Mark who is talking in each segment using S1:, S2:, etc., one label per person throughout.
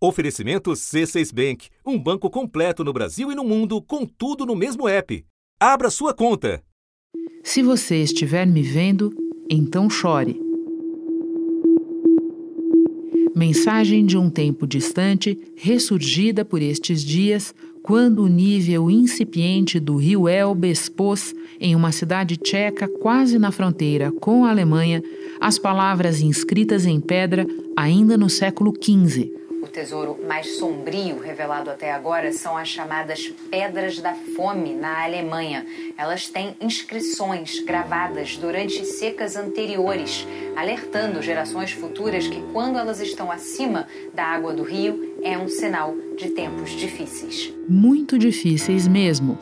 S1: Oferecimento C6 Bank, um banco completo no Brasil e no mundo, com tudo no mesmo app. Abra sua conta.
S2: Se você estiver me vendo, então chore. Mensagem de um tempo distante, ressurgida por estes dias, quando o nível incipiente do rio Elbe expôs, em uma cidade tcheca quase na fronteira com a Alemanha, as palavras inscritas em pedra ainda no século XV
S3: tesouro mais sombrio revelado até agora são as chamadas Pedras da Fome na Alemanha. Elas têm inscrições gravadas durante secas anteriores, alertando gerações futuras que, quando elas estão acima da água do rio, é um sinal de tempos difíceis.
S2: Muito difíceis mesmo.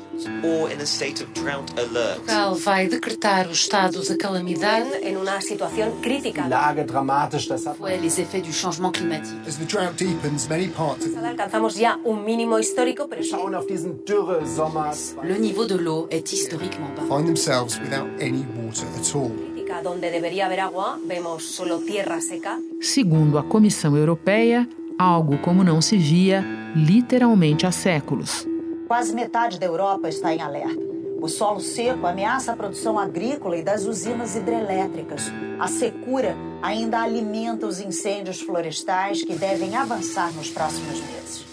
S4: Portugal vai decretar o estado de calamidade
S5: em uma situação crítica.
S6: Lage dramatisch,
S4: das les effets du changement climatique.
S7: As the drought deepens, many parts of
S5: Alcanzamos ya un mínimo histórico, pero
S6: schauen auf diesen.
S4: Le niveau de l'eau est historiquement bas.
S7: Find themselves without any water at all.
S5: Donde debería haber agua, vemos solo tierra seca.
S2: Segundo a Comissão Europeia, algo como não se via literalmente há séculos.
S8: Quase metade da Europa está em alerta. O solo seco ameaça a produção agrícola e das usinas hidrelétricas. A secura ainda alimenta os incêndios florestais que devem avançar nos próximos meses.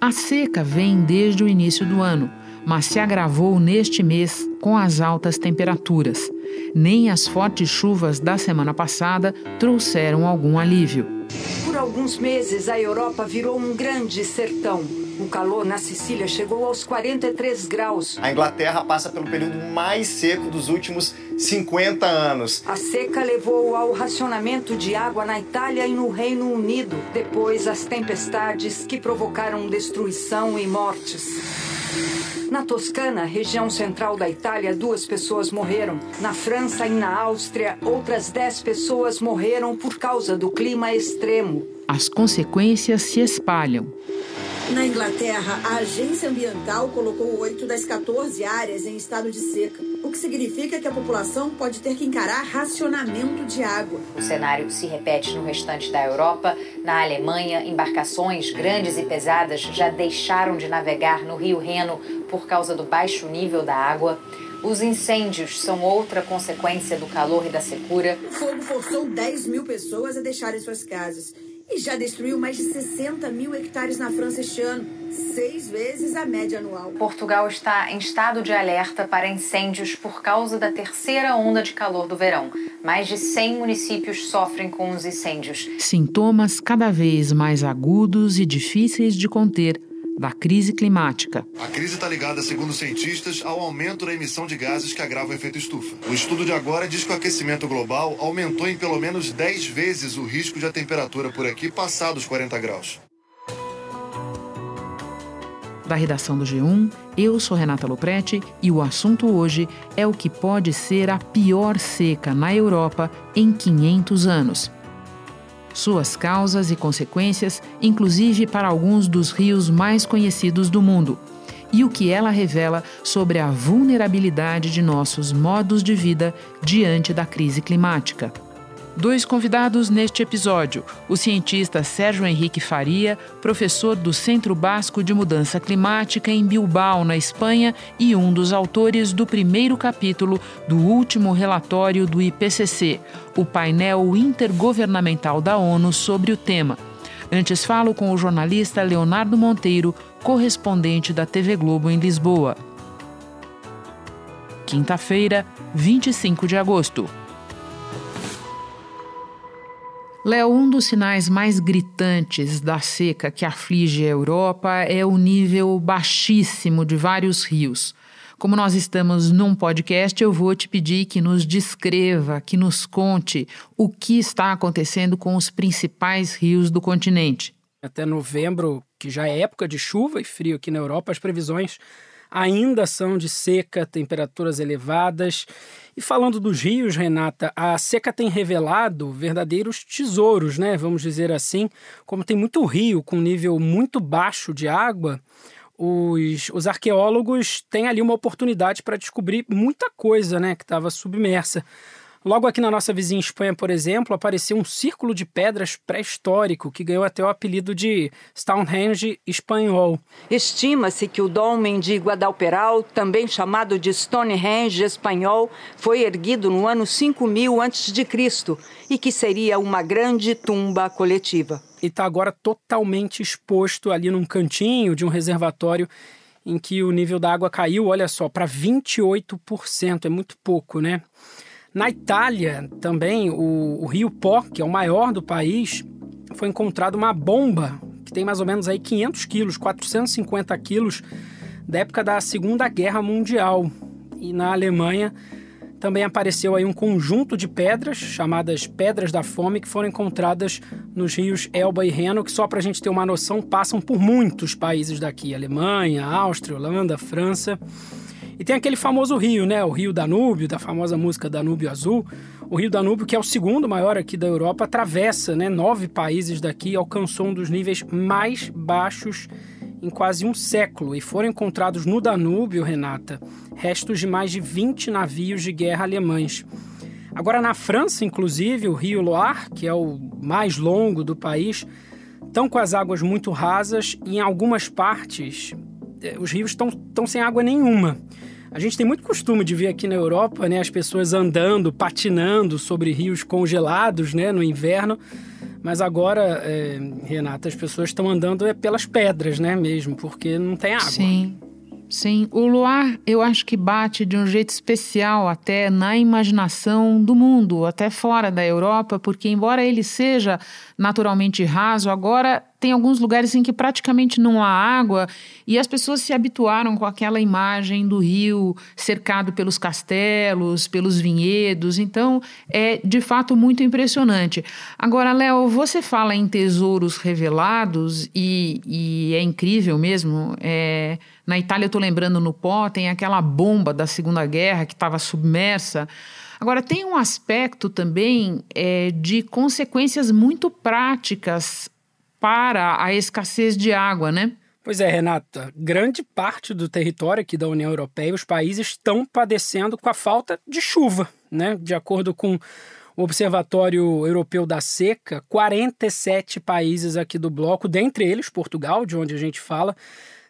S2: A seca vem desde o início do ano, mas se agravou neste mês com as altas temperaturas. Nem as fortes chuvas da semana passada trouxeram algum alívio.
S9: Por alguns meses, a Europa virou um grande sertão. O calor na Sicília chegou aos 43 graus.
S10: A Inglaterra passa pelo período mais seco dos últimos 50 anos.
S9: A seca levou ao racionamento de água na Itália e no Reino Unido. Depois, as tempestades que provocaram destruição e mortes. Na Toscana, região central da Itália, duas pessoas morreram. Na França e na Áustria, outras dez pessoas morreram por causa do clima extremo.
S2: As consequências se espalham.
S11: Na Inglaterra, a agência ambiental colocou oito das 14 áreas em estado de seca o que significa que a população pode ter que encarar racionamento de água.
S3: O cenário se repete no restante da Europa. Na Alemanha, embarcações grandes e pesadas já deixaram de navegar no rio Reno por causa do baixo nível da água. Os incêndios são outra consequência do calor e da secura.
S11: O fogo forçou 10 mil pessoas a deixarem suas casas e já destruiu mais de 60 mil hectares na França este ano, seis vezes a média anual.
S3: Portugal está em estado de alerta para incêndios por causa da terceira onda de calor do verão. Mais de 100 municípios sofrem com os incêndios.
S2: Sintomas cada vez mais agudos e difíceis de conter da crise climática.
S12: A crise está ligada, segundo cientistas, ao aumento da emissão de gases que agravam o efeito estufa. O estudo de agora diz que o aquecimento global aumentou em pelo menos 10 vezes o risco de a temperatura por aqui passar dos 40 graus.
S2: Da redação do G1, eu sou Renata Loprete e o assunto hoje é o que pode ser a pior seca na Europa em 500 anos suas causas e consequências, inclusive para alguns dos rios mais conhecidos do mundo, e o que ela revela sobre a vulnerabilidade de nossos modos de vida diante da crise climática. Dois convidados neste episódio: o cientista Sérgio Henrique Faria, professor do Centro Basco de Mudança Climática em Bilbao, na Espanha, e um dos autores do primeiro capítulo do último relatório do IPCC, o painel intergovernamental da ONU sobre o tema. Antes falo com o jornalista Leonardo Monteiro, correspondente da TV Globo em Lisboa. Quinta-feira, 25 de agosto. Léo, um dos sinais mais gritantes da seca que aflige a Europa é o nível baixíssimo de vários rios. Como nós estamos num podcast, eu vou te pedir que nos descreva, que nos conte o que está acontecendo com os principais rios do continente.
S13: Até novembro, que já é época de chuva e frio aqui na Europa, as previsões ainda são de seca, temperaturas elevadas. E falando dos rios, Renata, a seca tem revelado verdadeiros tesouros, né? Vamos dizer assim. Como tem muito rio com nível muito baixo de água, os, os arqueólogos têm ali uma oportunidade para descobrir muita coisa, né? Que estava submersa. Logo aqui na nossa vizinha Espanha, por exemplo, apareceu um círculo de pedras pré-histórico que ganhou até o apelido de Stonehenge espanhol.
S9: Estima-se que o dolmen de Guadalperal, também chamado de Stonehenge espanhol, foi erguido no ano 5000 a.C. e que seria uma grande tumba coletiva.
S13: E está agora totalmente exposto ali num cantinho de um reservatório em que o nível da água caiu, olha só, para 28%, é muito pouco, né? Na Itália, também, o, o rio Pó, que é o maior do país, foi encontrado uma bomba que tem mais ou menos aí 500 quilos, 450 quilos, da época da Segunda Guerra Mundial. E na Alemanha também apareceu aí um conjunto de pedras, chamadas Pedras da Fome, que foram encontradas nos rios Elba e Reno, que só para a gente ter uma noção, passam por muitos países daqui, Alemanha, Áustria, Holanda, França. E tem aquele famoso rio, né? O Rio Danúbio, da famosa música Danúbio Azul. O Rio Danúbio, que é o segundo maior aqui da Europa, atravessa né, nove países daqui e alcançou um dos níveis mais baixos em quase um século. E foram encontrados no Danúbio, Renata, restos de mais de 20 navios de guerra alemães. Agora, na França, inclusive, o Rio Loire, que é o mais longo do país, estão com as águas muito rasas e em algumas partes os rios estão sem água nenhuma. A gente tem muito costume de ver aqui na Europa, né, as pessoas andando, patinando sobre rios congelados, né, no inverno. Mas agora, é, Renata, as pessoas estão andando é pelas pedras, né, mesmo, porque não tem água.
S2: Sim. Sim, o luar eu acho que bate de um jeito especial até na imaginação do mundo, até fora da Europa, porque embora ele seja naturalmente raso, agora tem alguns lugares em que praticamente não há água e as pessoas se habituaram com aquela imagem do rio cercado pelos castelos, pelos vinhedos, então é de fato muito impressionante. Agora, Léo, você fala em tesouros revelados e, e é incrível mesmo. É, na Itália, eu estou lembrando no pó, tem aquela bomba da Segunda Guerra que estava submersa. Agora, tem um aspecto também é, de consequências muito práticas para a escassez de água, né?
S13: Pois é, Renata. Grande parte do território aqui da União Europeia, os países estão padecendo com a falta de chuva, né? De acordo com o Observatório Europeu da Seca, 47 países aqui do bloco, dentre eles Portugal, de onde a gente fala,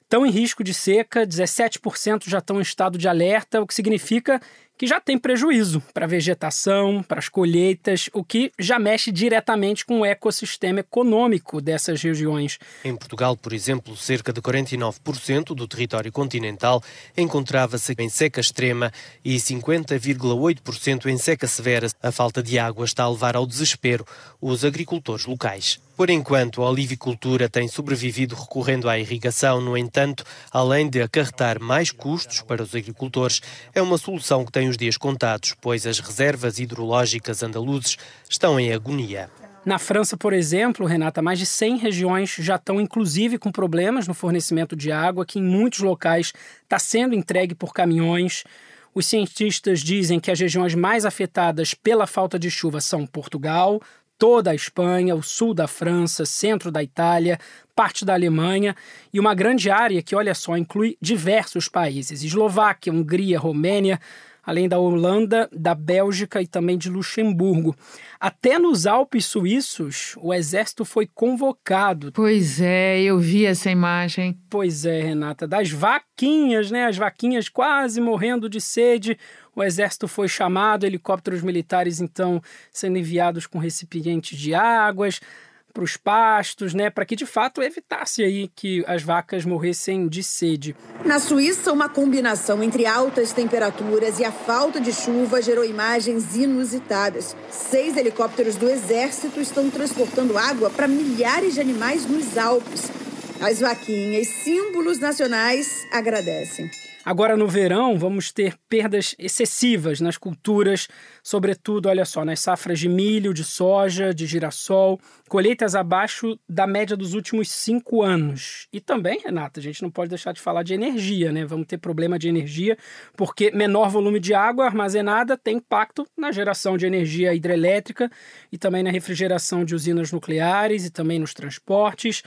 S13: estão em risco de seca, 17% já estão em estado de alerta, o que significa que já tem prejuízo para a vegetação, para as colheitas, o que já mexe diretamente com o ecossistema econômico dessas regiões.
S14: Em Portugal, por exemplo, cerca de 49% do território continental encontrava-se em seca extrema e 50,8% em seca severa. A falta de água está a levar ao desespero os agricultores locais. Por enquanto, a olivicultura tem sobrevivido recorrendo à irrigação, no entanto, além de acarretar mais custos para os agricultores, é uma solução que tem os dias contados, pois as reservas hidrológicas andaluzes estão em agonia.
S13: Na França, por exemplo, Renata, mais de 100 regiões já estão inclusive com problemas no fornecimento de água, que em muitos locais está sendo entregue por caminhões. Os cientistas dizem que as regiões mais afetadas pela falta de chuva são Portugal, toda a Espanha, o sul da França, centro da Itália, parte da Alemanha e uma grande área que, olha só, inclui diversos países: Eslováquia, Hungria, Romênia, além da Holanda, da Bélgica e também de Luxemburgo. Até nos Alpes suíços, o exército foi convocado.
S2: Pois é, eu vi essa imagem.
S13: Pois é, Renata, das vaquinhas, né? As vaquinhas quase morrendo de sede. O exército foi chamado, helicópteros militares então sendo enviados com recipientes de águas para os pastos, né, para que de fato evitasse aí que as vacas morressem de sede.
S11: Na Suíça, uma combinação entre altas temperaturas e a falta de chuva gerou imagens inusitadas. Seis helicópteros do exército estão transportando água para milhares de animais nos Alpes. As vaquinhas, símbolos nacionais, agradecem.
S13: Agora no verão vamos ter perdas excessivas nas culturas, sobretudo, olha só, nas safras de milho, de soja, de girassol, colheitas abaixo da média dos últimos cinco anos. E também, Renata, a gente não pode deixar de falar de energia, né? Vamos ter problema de energia, porque menor volume de água armazenada tem impacto na geração de energia hidrelétrica e também na refrigeração de usinas nucleares e também nos transportes.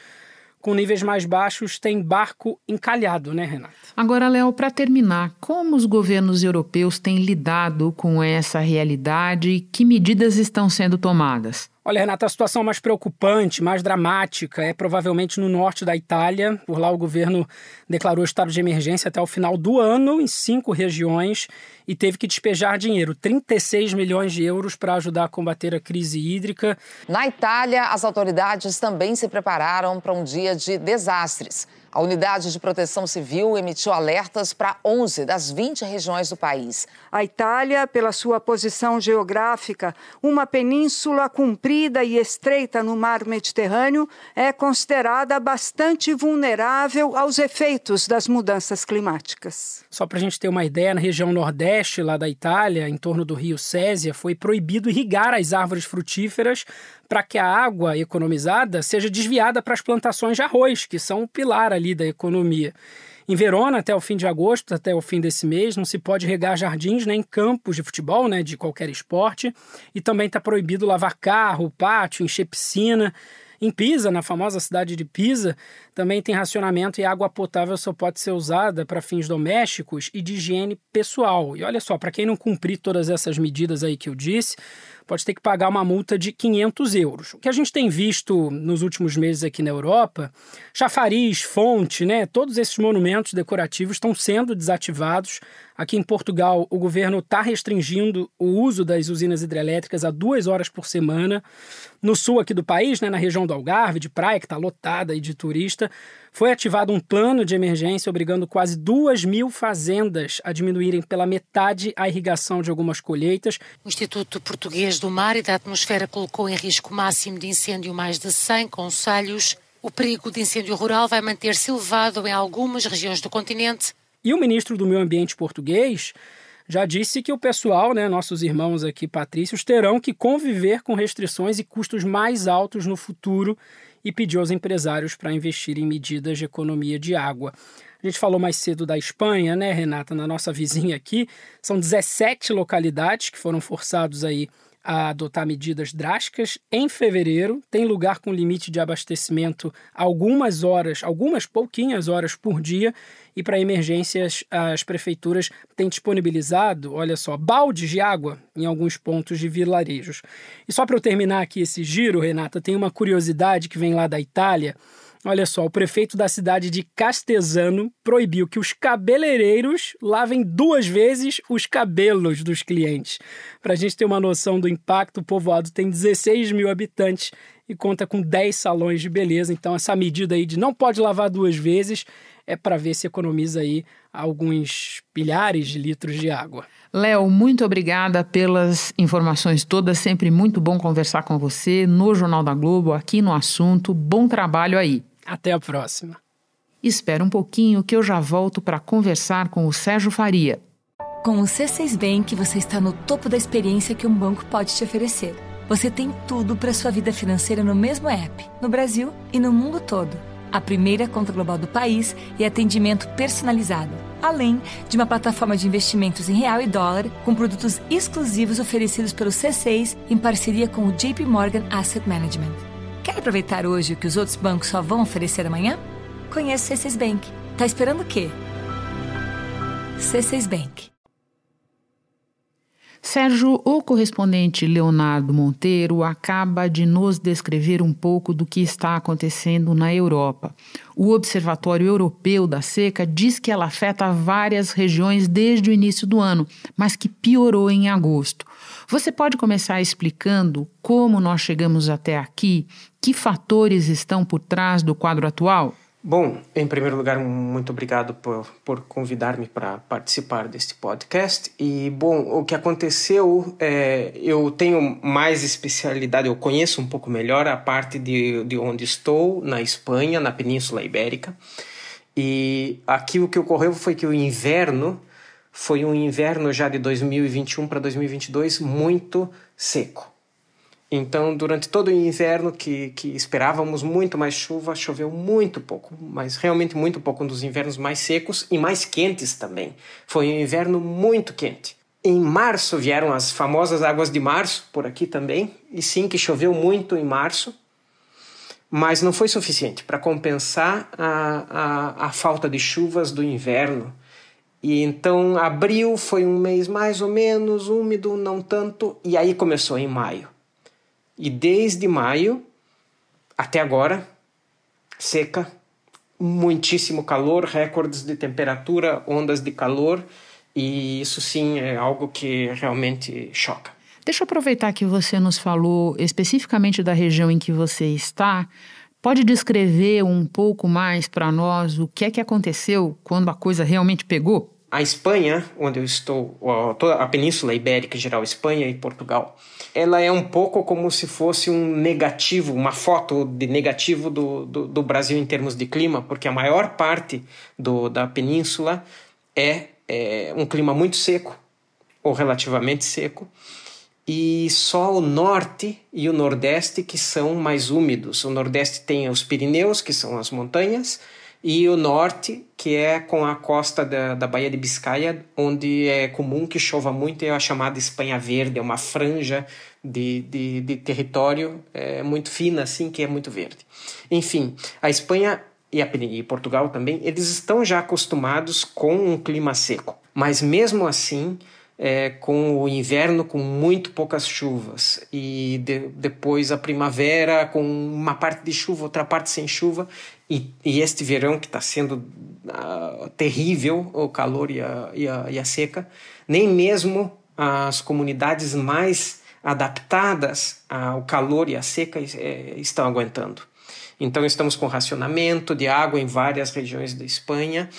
S13: Com níveis mais baixos tem barco encalhado, né, Renata?
S2: Agora, Léo, para terminar, como os governos europeus têm lidado com essa realidade e que medidas estão sendo tomadas?
S13: Olha, Renata, a situação mais preocupante, mais dramática é provavelmente no norte da Itália. Por lá, o governo declarou estado de emergência até o final do ano em cinco regiões e teve que despejar dinheiro 36 milhões de euros para ajudar a combater a crise hídrica.
S15: Na Itália, as autoridades também se prepararam para um dia de desastres. A Unidade de Proteção Civil emitiu alertas para 11 das 20 regiões do país.
S9: A Itália, pela sua posição geográfica, uma península comprida e estreita no mar Mediterrâneo, é considerada bastante vulnerável aos efeitos das mudanças climáticas.
S13: Só para a gente ter uma ideia, na região nordeste lá da Itália, em torno do rio Césia, foi proibido irrigar as árvores frutíferas para que a água economizada seja desviada para as plantações de arroz, que são o pilar ali da economia. Em Verona, até o fim de agosto, até o fim desse mês, não se pode regar jardins nem campos de futebol, né, de qualquer esporte, e também está proibido lavar carro, pátio, encher piscina. Em Pisa, na famosa cidade de Pisa, também tem racionamento e água potável só pode ser usada para fins domésticos e de higiene pessoal. E olha só, para quem não cumprir todas essas medidas aí que eu disse, pode ter que pagar uma multa de 500 euros. O que a gente tem visto nos últimos meses aqui na Europa, chafariz, fonte, né, todos esses monumentos decorativos estão sendo desativados. Aqui em Portugal, o governo está restringindo o uso das usinas hidrelétricas a duas horas por semana. No sul aqui do país, né, na região do Algarve, de praia, que está lotada de turista, foi ativado um plano de emergência obrigando quase duas mil fazendas a diminuírem pela metade a irrigação de algumas colheitas.
S4: O Instituto Português do Mar e da Atmosfera colocou em risco máximo de incêndio mais de 100 conselhos. O perigo de incêndio rural vai manter-se elevado em algumas regiões do continente.
S13: E o ministro do Meio Ambiente português já disse que o pessoal, né, nossos irmãos aqui patrícios, terão que conviver com restrições e custos mais altos no futuro e pediu aos empresários para investir em medidas de economia de água. A gente falou mais cedo da Espanha, né, Renata, na nossa vizinha aqui. São 17 localidades que foram forçados aí a adotar medidas drásticas. Em fevereiro, tem lugar com limite de abastecimento algumas horas, algumas pouquinhas horas por dia. E para emergências, as prefeituras têm disponibilizado, olha só, baldes de água em alguns pontos de vilarejos. E só para eu terminar aqui esse giro, Renata, tem uma curiosidade que vem lá da Itália. Olha só, o prefeito da cidade de Castesano proibiu que os cabeleireiros lavem duas vezes os cabelos dos clientes. Para a gente ter uma noção do impacto, o povoado tem 16 mil habitantes e conta com 10 salões de beleza. Então, essa medida aí de não pode lavar duas vezes é para ver se economiza aí alguns bilhares de litros de água.
S2: Léo, muito obrigada pelas informações todas. Sempre muito bom conversar com você no Jornal da Globo, aqui no assunto. Bom trabalho aí.
S13: Até a próxima.
S2: Espera um pouquinho que eu já volto para conversar com o Sérgio Faria.
S16: Com o C6 Bank, você está no topo da experiência que um banco pode te oferecer. Você tem tudo para sua vida financeira no mesmo app, no Brasil e no mundo todo. A primeira conta global do país e atendimento personalizado, além de uma plataforma de investimentos em real e dólar com produtos exclusivos oferecidos pelo C6 em parceria com o JP Morgan Asset Management. Quer aproveitar hoje o que os outros bancos só vão oferecer amanhã? Conheça o C6 Bank. Tá esperando o quê? C6 Bank.
S2: Sérgio, o correspondente Leonardo Monteiro acaba de nos descrever um pouco do que está acontecendo na Europa. O Observatório Europeu da Seca diz que ela afeta várias regiões desde o início do ano, mas que piorou em agosto. Você pode começar explicando como nós chegamos até aqui? Que fatores estão por trás do quadro atual?
S17: Bom, em primeiro lugar, muito obrigado por, por convidar-me para participar deste podcast. E, bom, o que aconteceu, é, eu tenho mais especialidade, eu conheço um pouco melhor a parte de, de onde estou, na Espanha, na Península Ibérica. E aqui o que ocorreu foi que o inverno foi um inverno já de 2021 para 2022 muito seco. Então, durante todo o inverno, que, que esperávamos muito mais chuva, choveu muito pouco, mas realmente muito pouco, um dos invernos mais secos e mais quentes também. Foi um inverno muito quente. Em março vieram as famosas águas de março, por aqui também, e sim que choveu muito em março, mas não foi suficiente para compensar a, a, a falta de chuvas do inverno. E então abril foi um mês mais ou menos úmido, não tanto, e aí começou em maio. E desde maio até agora, seca, muitíssimo calor, recordes de temperatura, ondas de calor, e isso sim é algo que realmente choca.
S2: Deixa eu aproveitar que você nos falou especificamente da região em que você está. Pode descrever um pouco mais para nós o que é que aconteceu quando a coisa realmente pegou?
S17: A Espanha, onde eu estou, toda a Península Ibérica em geral, Espanha e Portugal, ela é um pouco como se fosse um negativo, uma foto de negativo do, do, do Brasil em termos de clima, porque a maior parte do, da península é, é um clima muito seco, ou relativamente seco, e só o norte e o nordeste que são mais úmidos. O nordeste tem os Pirineus, que são as montanhas, e o norte, que é com a costa da, da Baía de Biscaia, onde é comum que chova muito, é a chamada Espanha Verde, é uma franja de, de, de território é, muito fina, assim, que é muito verde. Enfim, a Espanha e, a, e Portugal também, eles estão já acostumados com um clima seco, mas mesmo assim é, com o inverno com muito poucas chuvas. E de, depois a primavera com uma parte de chuva, outra parte sem chuva. E, e este verão que está sendo uh, terrível, o calor e a, e, a, e a seca, nem mesmo as comunidades mais adaptadas ao calor e à seca é, estão aguentando. Então estamos com racionamento de água em várias regiões da Espanha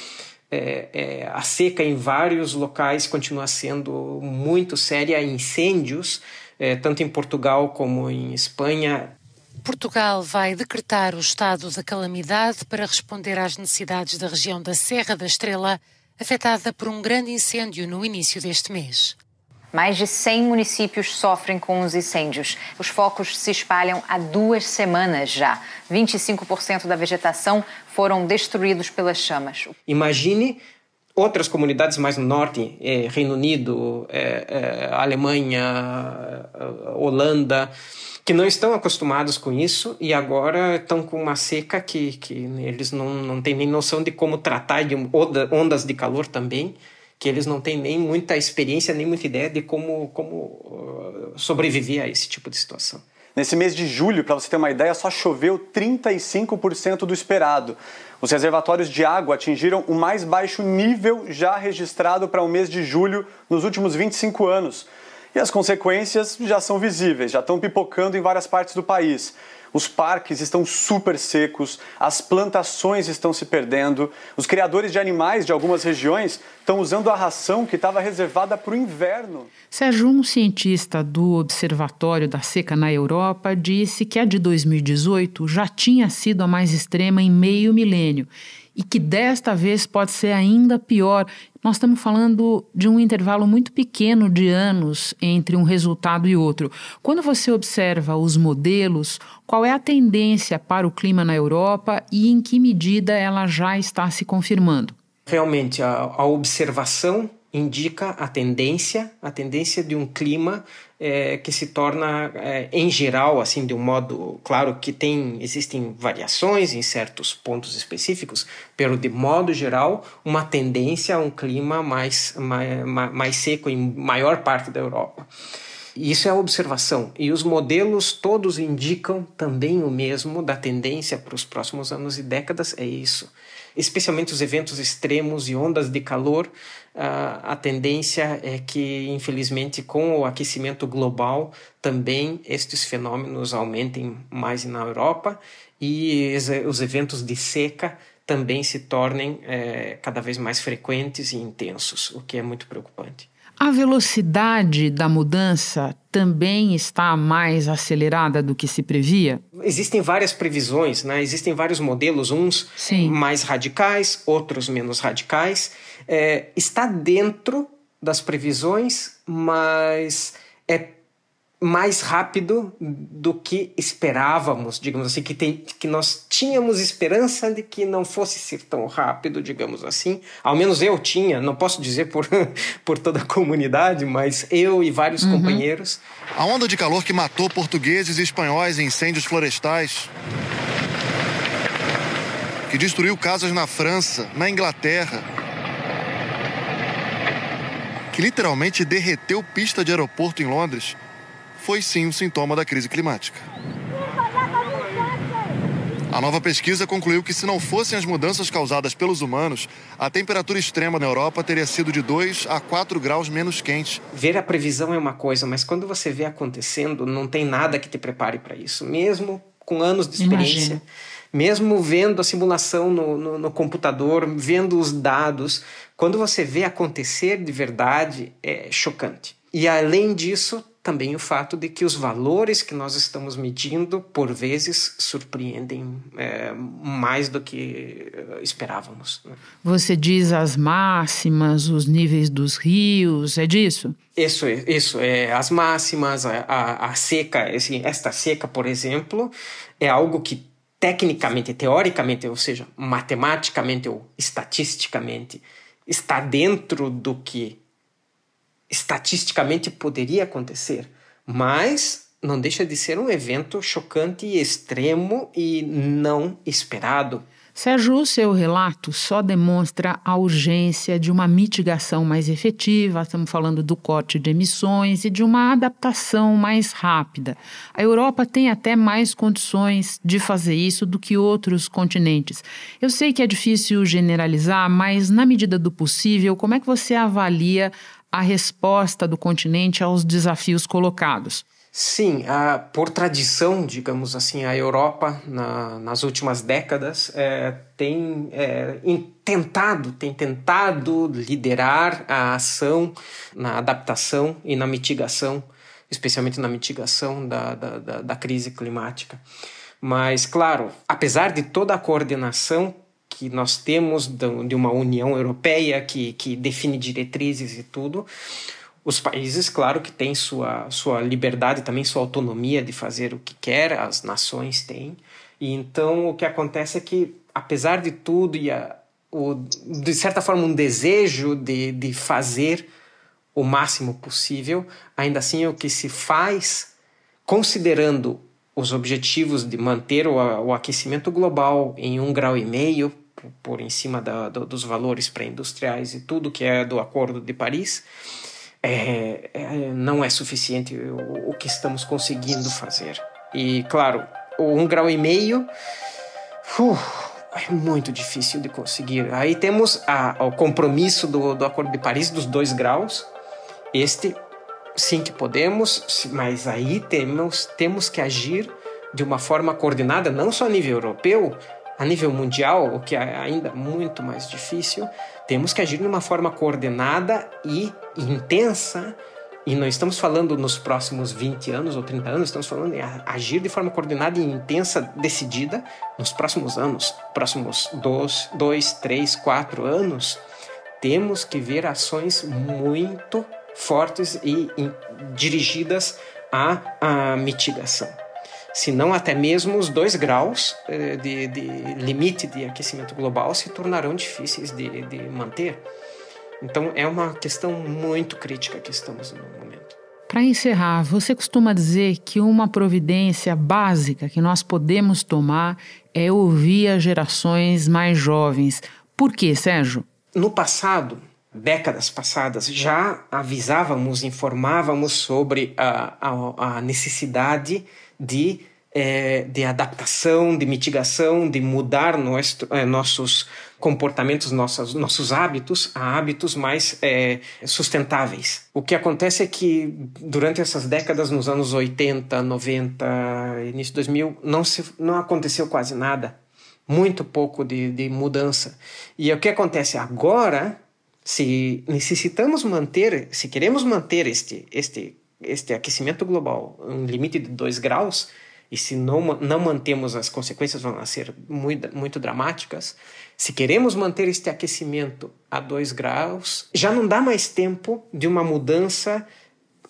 S17: é, é, a seca em vários locais continua sendo muito séria, incêndios, é, tanto em Portugal como em Espanha.
S4: Portugal vai decretar o estado de calamidade para responder às necessidades da região da Serra da Estrela, afetada por um grande incêndio no início deste mês.
S3: Mais de 100 municípios sofrem com os incêndios. Os focos se espalham há duas semanas já. 25% da vegetação foram destruídos pelas chamas.
S17: Imagine outras comunidades mais no norte, é, Reino Unido, é, é, Alemanha, Holanda, que não estão acostumados com isso e agora estão com uma seca que, que eles não, não têm nem noção de como tratar de ondas de calor também que eles não têm nem muita experiência, nem muita ideia de como, como uh, sobreviver a esse tipo de situação.
S18: Nesse mês de julho, para você ter uma ideia, só choveu 35% do esperado. Os reservatórios de água atingiram o mais baixo nível já registrado para o mês de julho nos últimos 25 anos. E as consequências já são visíveis, já estão pipocando em várias partes do país. Os parques estão super secos, as plantações estão se perdendo, os criadores de animais de algumas regiões estão usando a ração que estava reservada para o inverno.
S2: Sérgio, um cientista do Observatório da Seca na Europa, disse que a de 2018 já tinha sido a mais extrema em meio milênio e que desta vez pode ser ainda pior. Nós estamos falando de um intervalo muito pequeno de anos entre um resultado e outro. Quando você observa os modelos, qual é a tendência para o clima na Europa e em que medida ela já está se confirmando?
S17: Realmente, a, a observação indica a tendência, a tendência de um clima é, que se torna, é, em geral, assim, de um modo, claro que tem, existem variações em certos pontos específicos, pero de modo geral, uma tendência a um clima mais, mais, mais seco em maior parte da Europa. Isso é a observação. E os modelos todos indicam também o mesmo da tendência para os próximos anos e décadas, é isso especialmente os eventos extremos e ondas de calor, a tendência é que, infelizmente, com o aquecimento global, também estes fenômenos aumentem mais na Europa e os eventos de seca também se tornem é, cada vez mais frequentes e intensos, o que é muito preocupante.
S2: A velocidade da mudança também está mais acelerada do que se previa?
S17: Existem várias previsões, né? existem vários modelos, uns Sim. mais radicais, outros menos radicais. É, está dentro das previsões, mas é mais rápido do que esperávamos, digamos assim, que, tem, que nós tínhamos esperança de que não fosse ser tão rápido, digamos assim. Ao menos eu tinha, não posso dizer por, por toda a comunidade, mas eu e vários uhum. companheiros.
S12: A onda de calor que matou portugueses e espanhóis em incêndios florestais que destruiu casas na França, na Inglaterra, que literalmente derreteu pista de aeroporto em Londres, foi sim um sintoma da crise climática. A nova pesquisa concluiu que, se não fossem as mudanças causadas pelos humanos, a temperatura extrema na Europa teria sido de 2 a 4 graus menos quente.
S17: Ver a previsão é uma coisa, mas quando você vê acontecendo, não tem nada que te prepare para isso. Mesmo com anos de experiência, Imagina. mesmo vendo a simulação no, no, no computador, vendo os dados, quando você vê acontecer de verdade, é chocante. E além disso, também o fato de que os valores que nós estamos medindo, por vezes, surpreendem é, mais do que eh, esperávamos. Né?
S2: Você diz as máximas, os níveis dos rios, é disso?
S17: Isso, isso é as máximas, a, a, a seca, assim, esta seca, por exemplo, é algo que tecnicamente, teoricamente, ou seja, matematicamente ou estatisticamente, está dentro do que estatisticamente poderia acontecer, mas não deixa de ser um evento chocante extremo e não esperado.
S2: Sérgio, seu relato só demonstra a urgência de uma mitigação mais efetiva, estamos falando do corte de emissões e de uma adaptação mais rápida. A Europa tem até mais condições de fazer isso do que outros continentes. Eu sei que é difícil generalizar, mas na medida do possível, como é que você avalia a resposta do continente aos desafios colocados?
S17: Sim, a, por tradição, digamos assim, a Europa na, nas últimas décadas é, tem é, tentado, tem tentado liderar a ação na adaptação e na mitigação, especialmente na mitigação da, da, da, da crise climática. Mas, claro, apesar de toda a coordenação que nós temos de uma União Europeia que, que define diretrizes e tudo. Os países, claro, que têm sua, sua liberdade, também sua autonomia de fazer o que quer, as nações têm. E então o que acontece é que, apesar de tudo, e a, o, de certa forma um desejo de, de fazer o máximo possível, ainda assim o que se faz, considerando os objetivos de manter o, o aquecimento global em um grau e meio por em cima da, do, dos valores pré-industriais e tudo que é do Acordo de Paris, é, é, não é suficiente o, o, que estamos conseguindo fazer. E, claro, um grau e meio uh, é muito difícil de conseguir. Aí temos a, o compromisso do, do Acordo de Paris dos dois graus. Este, sim que podemos, mas aí temos, temos que agir de uma forma coordenada, não só a nível europeu, a nível mundial, o que é ainda muito mais difícil, temos que agir de uma forma coordenada e intensa. E não estamos falando nos próximos 20 anos ou 30 anos, estamos falando em agir de forma coordenada e intensa, decidida, nos próximos anos, próximos dois, dois três, quatro anos. Temos que ver ações muito fortes e, e dirigidas à, à mitigação se não até mesmo os dois graus eh, de, de, limite de aquecimento global se tornarão difíceis de, de manter. Então é uma questão muito crítica que estamos no momento.
S2: Para encerrar, você costuma dizer que uma providência básica que nós podemos tomar é ouvir as gerações mais jovens. Por quê, Sérgio?
S17: No passado, décadas passadas, já avisávamos, informávamos sobre a, a, a necessidade de, é, de adaptação, de mitigação, de mudar nosso, é, nossos comportamentos, nossos, nossos hábitos a hábitos mais é, sustentáveis. O que acontece é que durante essas décadas, nos anos 80, 90, início de 2000, não, se, não aconteceu quase nada. Muito pouco de, de mudança. E o que acontece agora, se necessitamos manter, se queremos manter este, este este aquecimento global um limite de 2 graus, e se não, não mantemos as consequências vão ser muito, muito dramáticas, se queremos manter este aquecimento a 2 graus, já não dá mais tempo de uma mudança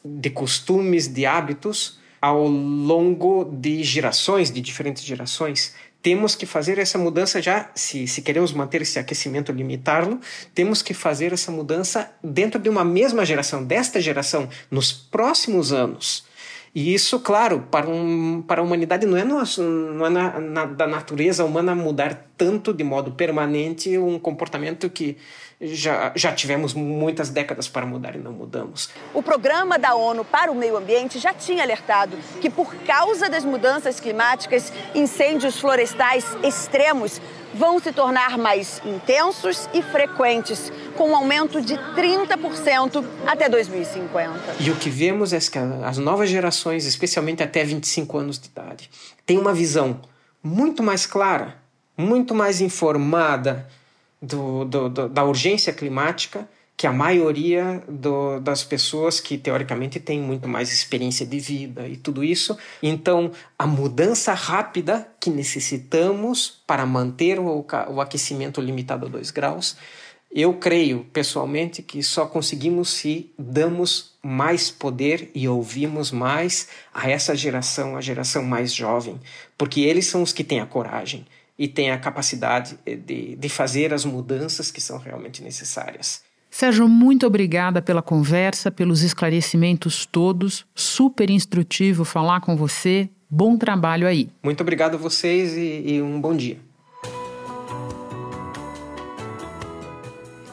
S17: de costumes, de hábitos ao longo de gerações, de diferentes gerações temos que fazer essa mudança já, se, se queremos manter esse aquecimento, limitá-lo, temos que fazer essa mudança dentro de uma mesma geração, desta geração, nos próximos anos. E isso, claro, para, um, para a humanidade não é, nosso, não é na, na, da natureza humana mudar tanto de modo permanente um comportamento que já, já tivemos muitas décadas para mudar e não mudamos.
S11: O Programa da ONU para o Meio Ambiente já tinha alertado que, por causa das mudanças climáticas, incêndios florestais extremos vão se tornar mais intensos e frequentes, com um aumento de 30% até 2050.
S17: E o que vemos é que as novas gerações, especialmente até 25 anos de idade, têm uma visão muito mais clara, muito mais informada do, do, do, da urgência climática que a maioria do, das pessoas que teoricamente têm muito mais experiência de vida e tudo isso. Então, a mudança rápida que necessitamos para manter o, o aquecimento limitado a 2 graus, eu creio pessoalmente que só conseguimos se damos mais poder e ouvimos mais a essa geração, a geração mais jovem, porque eles são os que têm a coragem e têm a capacidade de, de fazer as mudanças que são realmente necessárias.
S2: Sérgio, muito obrigada pela conversa, pelos esclarecimentos todos. Super instrutivo falar com você. Bom trabalho aí.
S17: Muito obrigado a vocês e, e um bom dia.